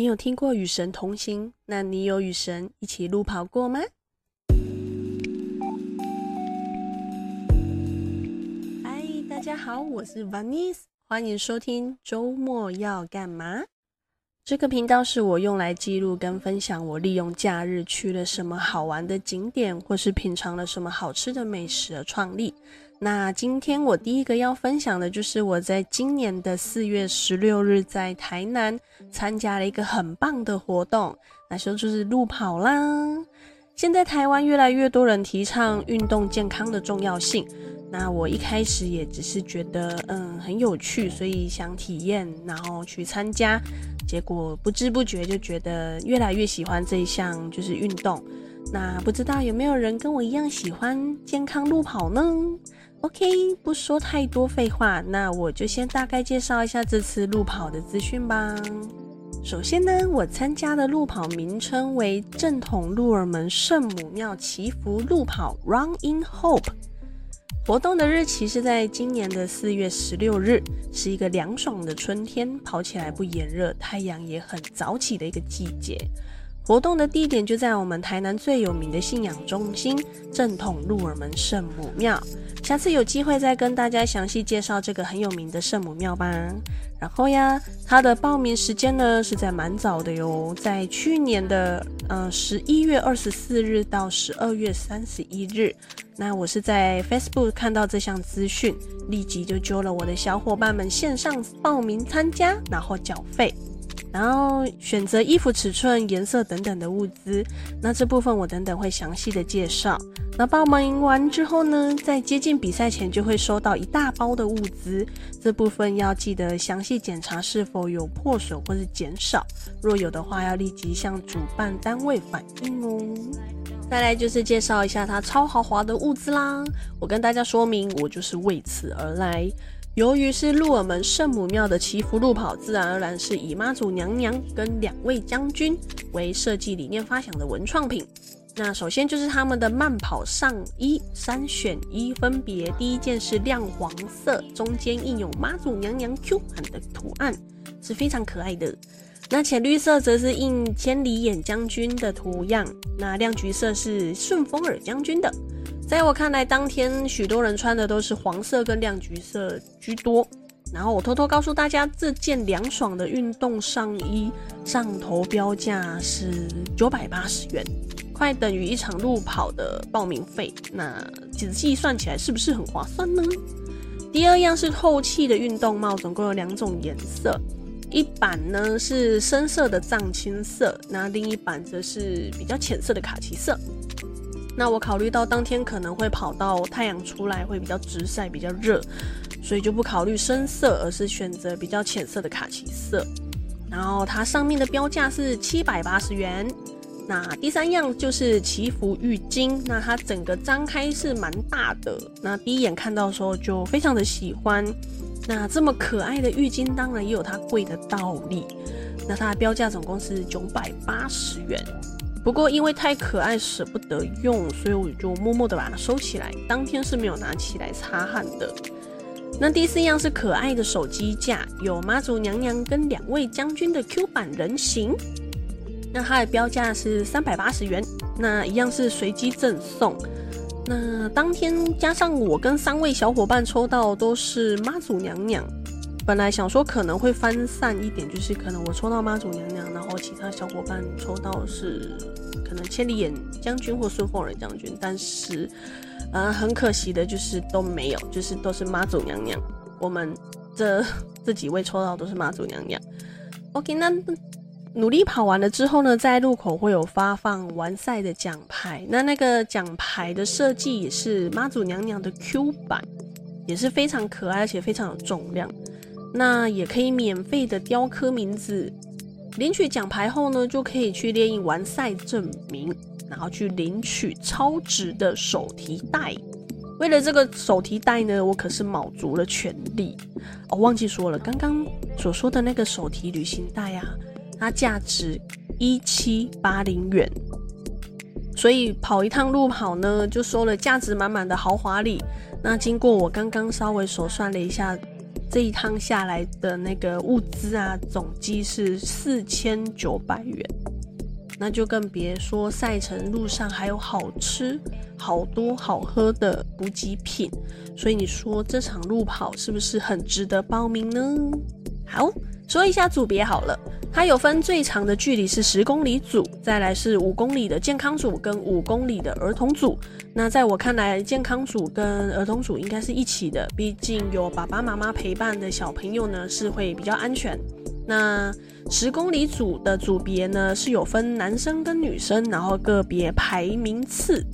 你有听过与神同行？那你有与神一起路跑过吗？嗨，大家好，我是 Vanice，欢迎收听周末要干嘛？这个频道是我用来记录跟分享我利用假日去了什么好玩的景点，或是品尝了什么好吃的美食而创立。那今天我第一个要分享的就是我在今年的四月十六日在台南参加了一个很棒的活动，那时候就是路跑啦。现在台湾越来越多人提倡运动健康的重要性，那我一开始也只是觉得嗯很有趣，所以想体验，然后去参加，结果不知不觉就觉得越来越喜欢这一项就是运动。那不知道有没有人跟我一样喜欢健康路跑呢？OK，不说太多废话，那我就先大概介绍一下这次路跑的资讯吧。首先呢，我参加的路跑名称为正统鹿耳门圣母庙祈福路跑 （Run in Hope）。活动的日期是在今年的四月十六日，是一个凉爽的春天，跑起来不炎热，太阳也很早起的一个季节。活动的地点就在我们台南最有名的信仰中心正统鹿耳门圣母庙。下次有机会再跟大家详细介绍这个很有名的圣母庙吧。然后呀，它的报名时间呢是在蛮早的哟，在去年的呃十一月二十四日到十二月三十一日。那我是在 Facebook 看到这项资讯，立即就揪了我的小伙伴们线上报名参加，然后缴费。然后选择衣服尺寸、颜色等等的物资，那这部分我等等会详细的介绍。那报名完之后呢，在接近比赛前就会收到一大包的物资，这部分要记得详细检查是否有破损或是减少，若有的话要立即向主办单位反映哦。再来就是介绍一下它超豪华的物资啦，我跟大家说明，我就是为此而来。由于是鹿耳门圣母庙的祈福路跑，自然而然是以妈祖娘娘跟两位将军为设计理念发想的文创品。那首先就是他们的慢跑上衣三选一，分别第一件是亮黄色，中间印有妈祖娘娘 Q 版的图案，是非常可爱的。那浅绿色则是印千里眼将军的图样，那亮橘色是顺风耳将军的。在我看来，当天许多人穿的都是黄色跟亮橘色居多。然后我偷偷告诉大家，这件凉爽的运动上衣上头标价是九百八十元，快等于一场路跑的报名费。那仔细算起来，是不是很划算呢？第二样是透气的运动帽，总共有两种颜色，一版呢是深色的藏青色，那另一版则是比较浅色的卡其色。那我考虑到当天可能会跑到太阳出来会比较直晒，比较热，所以就不考虑深色，而是选择比较浅色的卡其色。然后它上面的标价是七百八十元。那第三样就是祈福浴巾，那它整个张开是蛮大的，那第一眼看到的时候就非常的喜欢。那这么可爱的浴巾，当然也有它贵的道理。那它的标价总共是九百八十元。不过因为太可爱舍不得用，所以我就默默的把它收起来。当天是没有拿起来擦汗的。那第四样是可爱的手机架，有妈祖娘娘跟两位将军的 Q 版人形。那它的标价是三百八十元，那一样是随机赠送。那当天加上我跟三位小伙伴抽到都是妈祖娘娘。本来想说可能会分散一点，就是可能我抽到妈祖娘娘，呢后其他小伙伴抽到是可能千里眼将军或顺风耳将军，但是，呃，很可惜的就是都没有，就是都是妈祖娘娘。我们这这几位抽到都是妈祖娘娘。OK，那努力跑完了之后呢，在路口会有发放完赛的奖牌，那那个奖牌的设计也是妈祖娘娘的 Q 版，也是非常可爱，而且非常有重量。那也可以免费的雕刻名字，领取奖牌后呢，就可以去列印完赛证明，然后去领取超值的手提袋。为了这个手提袋呢，我可是卯足了全力。哦，忘记说了，刚刚所说的那个手提旅行袋啊，它价值一七八零元，所以跑一趟路跑呢，就收了价值满满的豪华礼。那经过我刚刚稍微手算了一下。这一趟下来的那个物资啊，总计是四千九百元。那就更别说赛程路上还有好吃、好多好喝的补给品，所以你说这场路跑是不是很值得报名呢？好，说一下组别好了，它有分最长的距离是十公里组，再来是五公里的健康组跟五公里的儿童组。那在我看来，健康组跟儿童组应该是一起的，毕竟有爸爸妈妈陪伴的小朋友呢，是会比较安全。那十公里组的组别呢，是有分男生跟女生，然后个别排名次。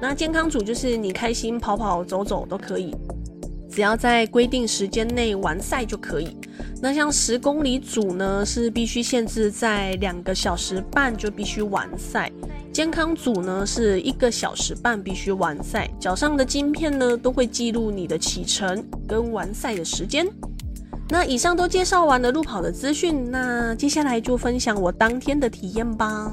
那健康组就是你开心跑跑走走都可以，只要在规定时间内完赛就可以。那像十公里组呢，是必须限制在两个小时半就必须完赛。健康组呢，是一个小时半必须完赛。脚上的晶片呢，都会记录你的启程跟完赛的时间。那以上都介绍完了路跑的资讯，那接下来就分享我当天的体验吧。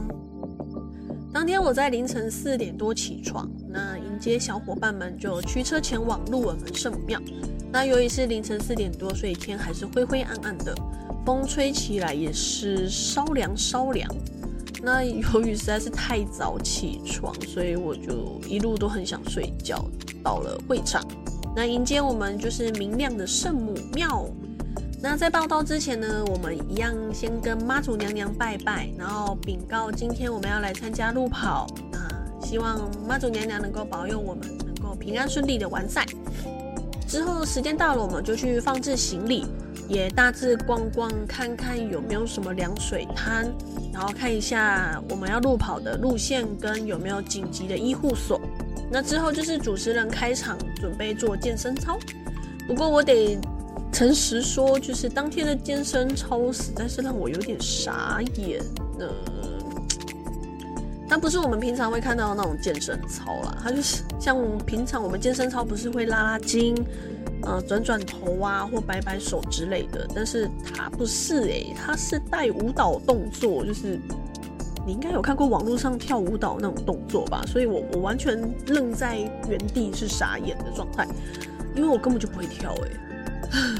当天我在凌晨四点多起床，那迎接小伙伴们就驱车前往鹿耳门圣母庙。那由于是凌晨四点多，所以天还是灰灰暗暗的，风吹起来也是稍凉稍凉。那由于实在是太早起床，所以我就一路都很想睡觉。到了会场，那迎接我们就是明亮的圣母庙。那在报到之前呢，我们一样先跟妈祖娘娘拜拜，然后禀告今天我们要来参加路跑，那希望妈祖娘娘能够保佑我们能够平安顺利的完赛。之后时间到了，我们就去放置行李，也大致逛逛看看有没有什么凉水摊，然后看一下我们要路跑的路线跟有没有紧急的医护所。那之后就是主持人开场，准备做健身操。不过我得。诚实说，就是当天的健身操实在是让我有点傻眼呢。它不是我们平常会看到的那种健身操啦，它就是像平常我们健身操不是会拉拉筋、呃转转头啊或摆摆手之类的，但是它不是诶、欸，它是带舞蹈动作，就是你应该有看过网络上跳舞蹈那种动作吧？所以我我完全愣在原地是傻眼的状态，因为我根本就不会跳诶、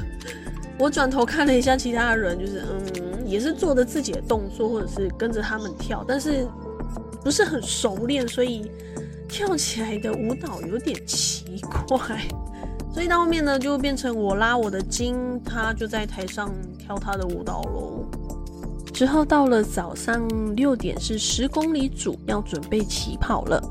我转头看了一下其他人，就是嗯，也是做着自己的动作，或者是跟着他们跳，但是不是很熟练，所以跳起来的舞蹈有点奇怪。所以到后面呢，就变成我拉我的筋，他就在台上跳他的舞蹈喽。之后到了早上六点，是十公里组要准备起跑了。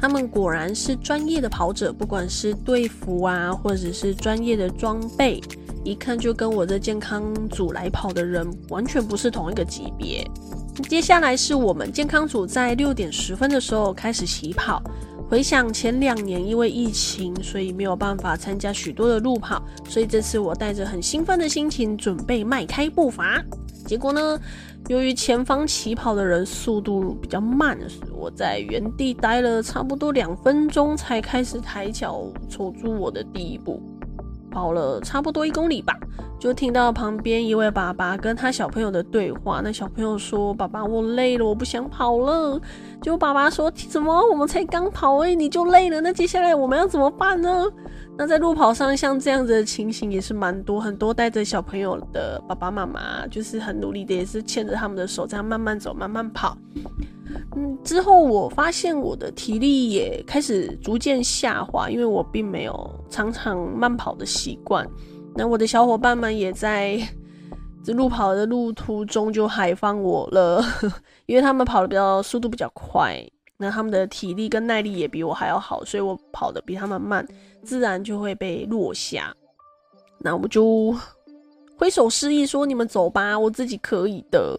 他们果然是专业的跑者，不管是队服啊，或者是专业的装备，一看就跟我这健康组来跑的人完全不是同一个级别。接下来是我们健康组在六点十分的时候开始起跑。回想前两年因为疫情，所以没有办法参加许多的路跑，所以这次我带着很兴奋的心情准备迈开步伐。结果呢，由于前方起跑的人速度比较慢，我在原地待了差不多两分钟才开始抬脚走出我的第一步。跑了差不多一公里吧，就听到旁边一位爸爸跟他小朋友的对话。那小朋友说：“爸爸，我累了，我不想跑了。”结果爸爸说：“怎么？我们才刚跑诶，你就累了？那接下来我们要怎么办呢？”那在路跑上，像这样子的情形也是蛮多，很多带着小朋友的爸爸妈妈，就是很努力的，也是牵着他们的手，这样慢慢走，慢慢跑。之后我发现我的体力也开始逐渐下滑，因为我并没有常常慢跑的习惯。那我的小伙伴们也在这路跑的路途中就海放我了，因为他们跑的比较速度比较快，那他们的体力跟耐力也比我还要好，所以我跑的比他们慢，自然就会被落下。那我就挥手示意说：“你们走吧，我自己可以的。”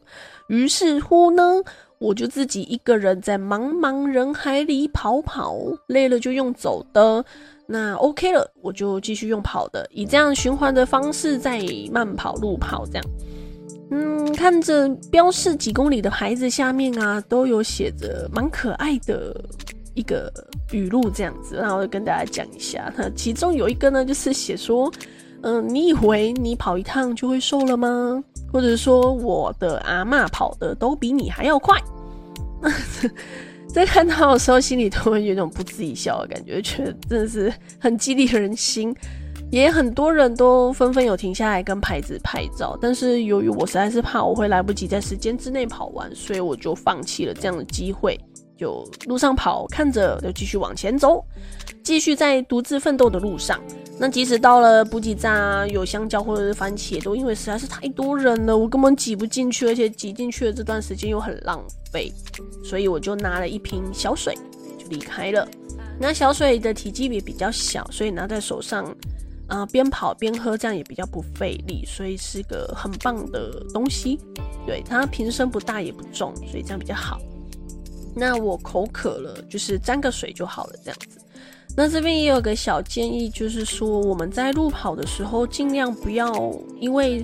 于是乎呢。我就自己一个人在茫茫人海里跑跑，累了就用走的，那 OK 了，我就继续用跑的，以这样循环的方式在慢跑路跑这样。嗯，看着标示几公里的牌子下面啊，都有写着蛮可爱的一个语录这样子，然后就跟大家讲一下。那其中有一个呢，就是写说，嗯、你以为你跑一趟就会瘦了吗？或者说我的阿嬷跑的都比你还要快，在看到的时候心里都会有一种不自己笑的感觉，觉得真的是很激励人心。也很多人都纷纷有停下来跟牌子拍照，但是由于我实在是怕我会来不及在时间之内跑完，所以我就放弃了这样的机会。就路上跑，看着就继续往前走，继续在独自奋斗的路上。那即使到了补给站啊，有香蕉或者是番茄，都因为实在是太多人了，我根本挤不进去，而且挤进去的这段时间又很浪费，所以我就拿了一瓶小水就离开了。那小水的体积也比较小，所以拿在手上。啊，边、跑边喝，这样也比较不费力，所以是个很棒的东西。对，它瓶身不大也不重，所以这样比较好。那我口渴了，就是沾个水就好了，这样子。那这边也有个小建议，就是说我们在路跑的时候，尽量不要因为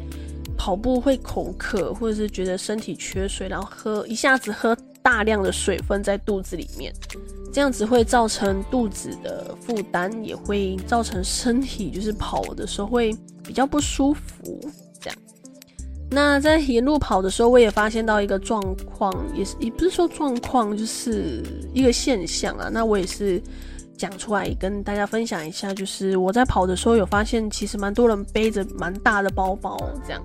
跑步会口渴，或者是觉得身体缺水，然后喝一下子喝大量的水分在肚子里面。这样子会造成肚子的负担，也会造成身体就是跑的时候会比较不舒服。这样，那在沿路跑的时候，我也发现到一个状况，也是也不是说状况，就是一个现象啊。那我也是讲出来跟大家分享一下，就是我在跑的时候有发现，其实蛮多人背着蛮大的包包这样。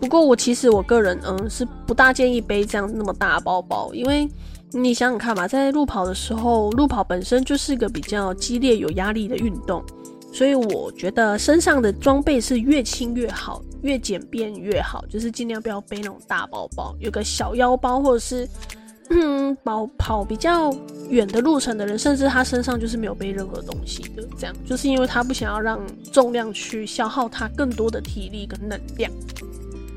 不过我其实我个人嗯是不大建议背这样那么大包包，因为。你想想看嘛，在路跑的时候，路跑本身就是一个比较激烈、有压力的运动，所以我觉得身上的装备是越轻越好，越简便越好，就是尽量不要背那种大包包，有个小腰包，或者是嗯，跑跑比较远的路程的人，甚至他身上就是没有背任何东西的，这样就是因为他不想要让重量去消耗他更多的体力跟能量，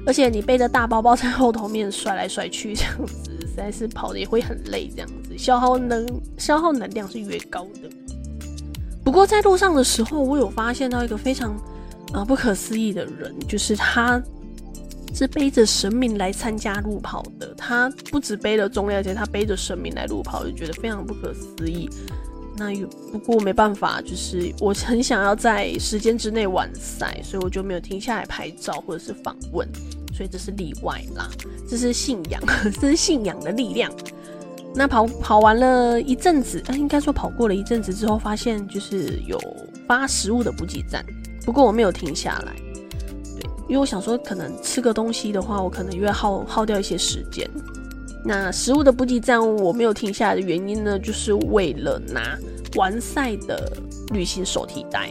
而且你背着大包包在后头面甩来甩去这样子。实在是跑的也会很累，这样子消耗能消耗能量是越高的。不过在路上的时候，我有发现到一个非常啊、不可思议的人，就是他是背着神明来参加路跑的。他不止背了重量，而且他背着神明来路跑，就觉得非常不可思议。那有不过没办法，就是我很想要在时间之内完赛，所以我就没有停下来拍照或者是访问。所以这是例外啦，这是信仰，这是信仰的力量。那跑跑完了一阵子，呃，应该说跑过了一阵子之后，发现就是有发食物的补给站，不过我没有停下来，因为我想说可能吃个东西的话，我可能又要耗耗掉一些时间。那食物的补给站我没有停下来的原因呢，就是为了拿完赛的旅行手提袋，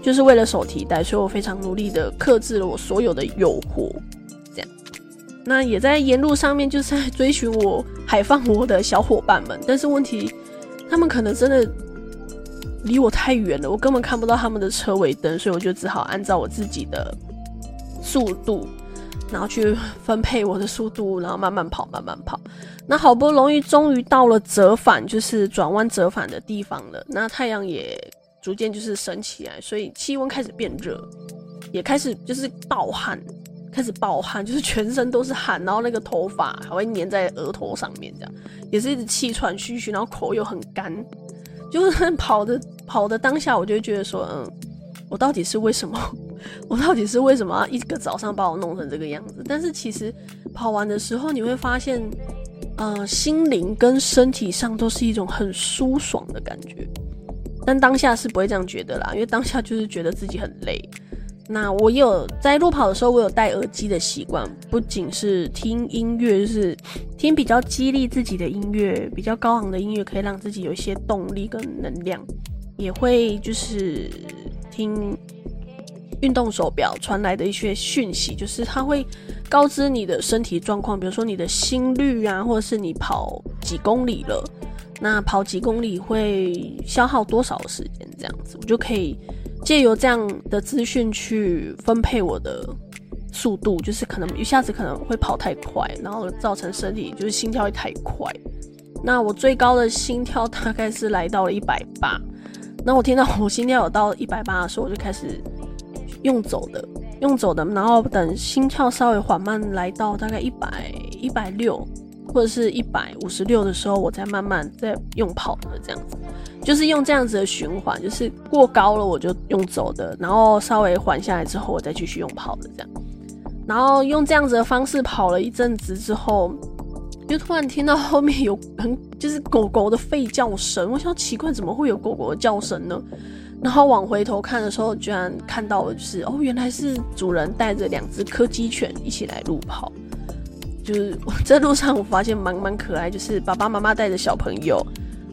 就是为了手提袋，所以我非常努力的克制了我所有的诱惑。这样那也在沿路上面，就是在追寻我海放我的小伙伴们，但是问题，他们可能真的离我太远了，我根本看不到他们的车尾灯，所以我就只好按照我自己的速度，然后去分配我的速度，然后慢慢跑，慢慢跑。那好不容易终于到了折返，就是转弯折返的地方了。那太阳也逐渐就是升起来，所以气温开始变热，也开始就是暴汗。开始暴汗，就是全身都是汗，然后那个头发还会粘在额头上面，这样也是一直气喘吁吁，然后口又很干。就是跑的跑的当下，我就觉得说，嗯，我到底是为什么？我到底是为什么一个早上把我弄成这个样子？但是其实跑完的时候，你会发现，呃，心灵跟身体上都是一种很舒爽的感觉。但当下是不会这样觉得啦，因为当下就是觉得自己很累。那我有在路跑的时候，我有戴耳机的习惯，不仅是听音乐，就是听比较激励自己的音乐，比较高昂的音乐，可以让自己有一些动力跟能量。也会就是听运动手表传来的一些讯息，就是它会告知你的身体状况，比如说你的心率啊，或者是你跑几公里了，那跑几公里会消耗多少时间，这样子我就可以。借由这样的资讯去分配我的速度，就是可能一下子可能会跑太快，然后造成身体就是心跳会太快。那我最高的心跳大概是来到了一百八。那我听到我心跳有到一百八的时候，我就开始用走的，用走的，然后等心跳稍微缓慢来到大概一百一百六或者是一百五十六的时候，我再慢慢再用跑的这样子。就是用这样子的循环，就是过高了我就用走的，然后稍微缓下来之后，我再继续用跑的这样。然后用这样子的方式跑了一阵子之后，就突然听到后面有很就是狗狗的吠叫声。我想奇怪，怎么会有狗狗的叫声呢？然后往回头看的时候，居然看到了，就是哦，原来是主人带着两只柯基犬一起来路跑。就是在路上，我发现蛮蛮可爱，就是爸爸妈妈带着小朋友，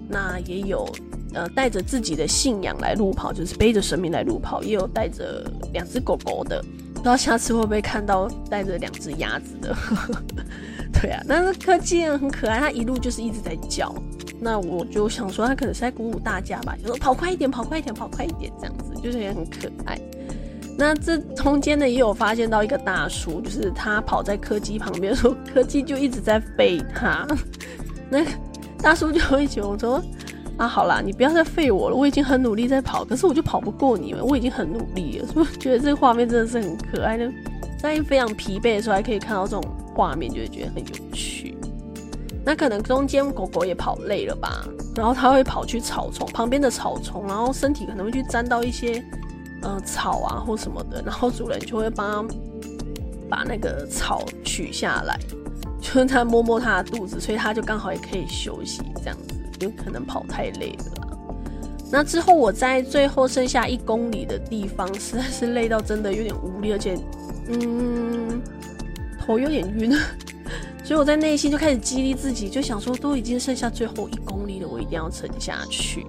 那也有呃带着自己的信仰来路跑，就是背着神明来路跑，也有带着两只狗狗的。不知道下次会不会看到带着两只鸭子的？对啊，但是柯基很可爱，它一路就是一直在叫。那我就想说，他可能是在鼓舞大家吧，就说跑快一点，跑快一点，跑快一点，这样子就是也很可爱。那这中间呢，也有发现到一个大叔，就是他跑在柯基旁边的时候，柯基就一直在吠他。那大叔就会觉得我说啊，好啦，你不要再吠我了，我已经很努力在跑，可是我就跑不过你们，我已经很努力了。所以我觉得这个画面真的是很可爱的，在非常疲惫的时候还可以看到这种画面，就会觉得很有趣。那可能中间狗狗也跑累了吧，然后它会跑去草丛旁边的草丛，然后身体可能会去沾到一些呃草啊或什么的，然后主人就会帮它把那个草取下来，就是它摸摸它的肚子，所以它就刚好也可以休息这样子，有可能跑太累了。那之后我在最后剩下一公里的地方，实在是累到真的有点无力，而且嗯头有点晕。所以我在内心就开始激励自己，就想说都已经剩下最后一公里了，我一定要撑下去。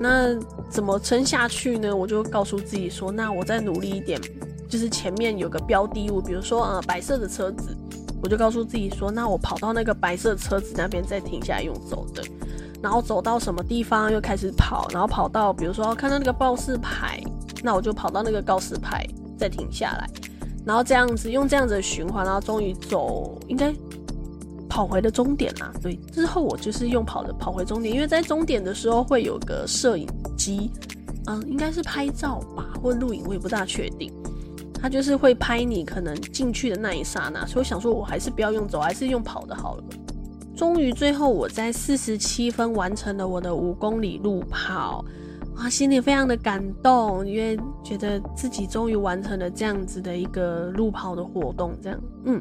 那怎么撑下去呢？我就告诉自己说，那我再努力一点，就是前面有个标的物，比如说呃白色的车子，我就告诉自己说，那我跑到那个白色车子那边再停下来用走的，然后走到什么地方又开始跑，然后跑到比如说看到那个告示牌，那我就跑到那个告示牌再停下来，然后这样子用这样子的循环，然后终于走应该。跑回的终点啦，对，之后我就是用跑的跑回终点，因为在终点的时候会有个摄影机，嗯，应该是拍照吧，或录影，我也不大确定。他就是会拍你可能进去的那一刹那，所以我想说，我还是不要用走，还是用跑的好了。终于最后我在四十七分完成了我的五公里路跑，啊，心里非常的感动，因为觉得自己终于完成了这样子的一个路跑的活动，这样，嗯。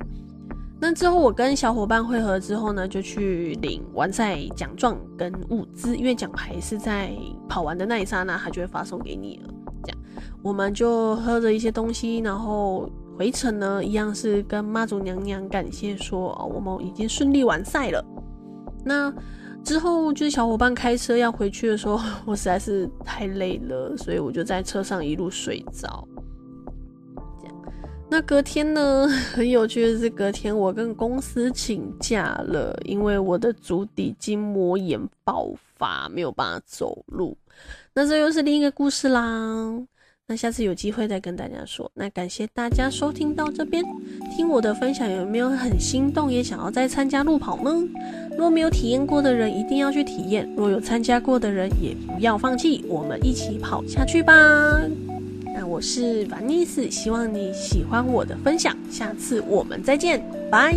那之后，我跟小伙伴会合之后呢，就去领完赛奖状跟物资，因为奖牌是在跑完的那一刹那，他就会发送给你了。这样，我们就喝着一些东西，然后回程呢，一样是跟妈祖娘娘感谢说，哦，我们已经顺利完赛了。那之后就是小伙伴开车要回去的时候，我实在是太累了，所以我就在车上一路睡着。那隔天呢，很有趣的是，隔天我跟公司请假了，因为我的足底筋膜炎爆发，没有办法走路。那这又是另一个故事啦。那下次有机会再跟大家说。那感谢大家收听到这边，听我的分享有没有很心动，也想要再参加路跑呢？若没有体验过的人，一定要去体验；若有参加过的人，也不要放弃，我们一起跑下去吧。那我是 Vanice，希望你喜欢我的分享，下次我们再见，拜。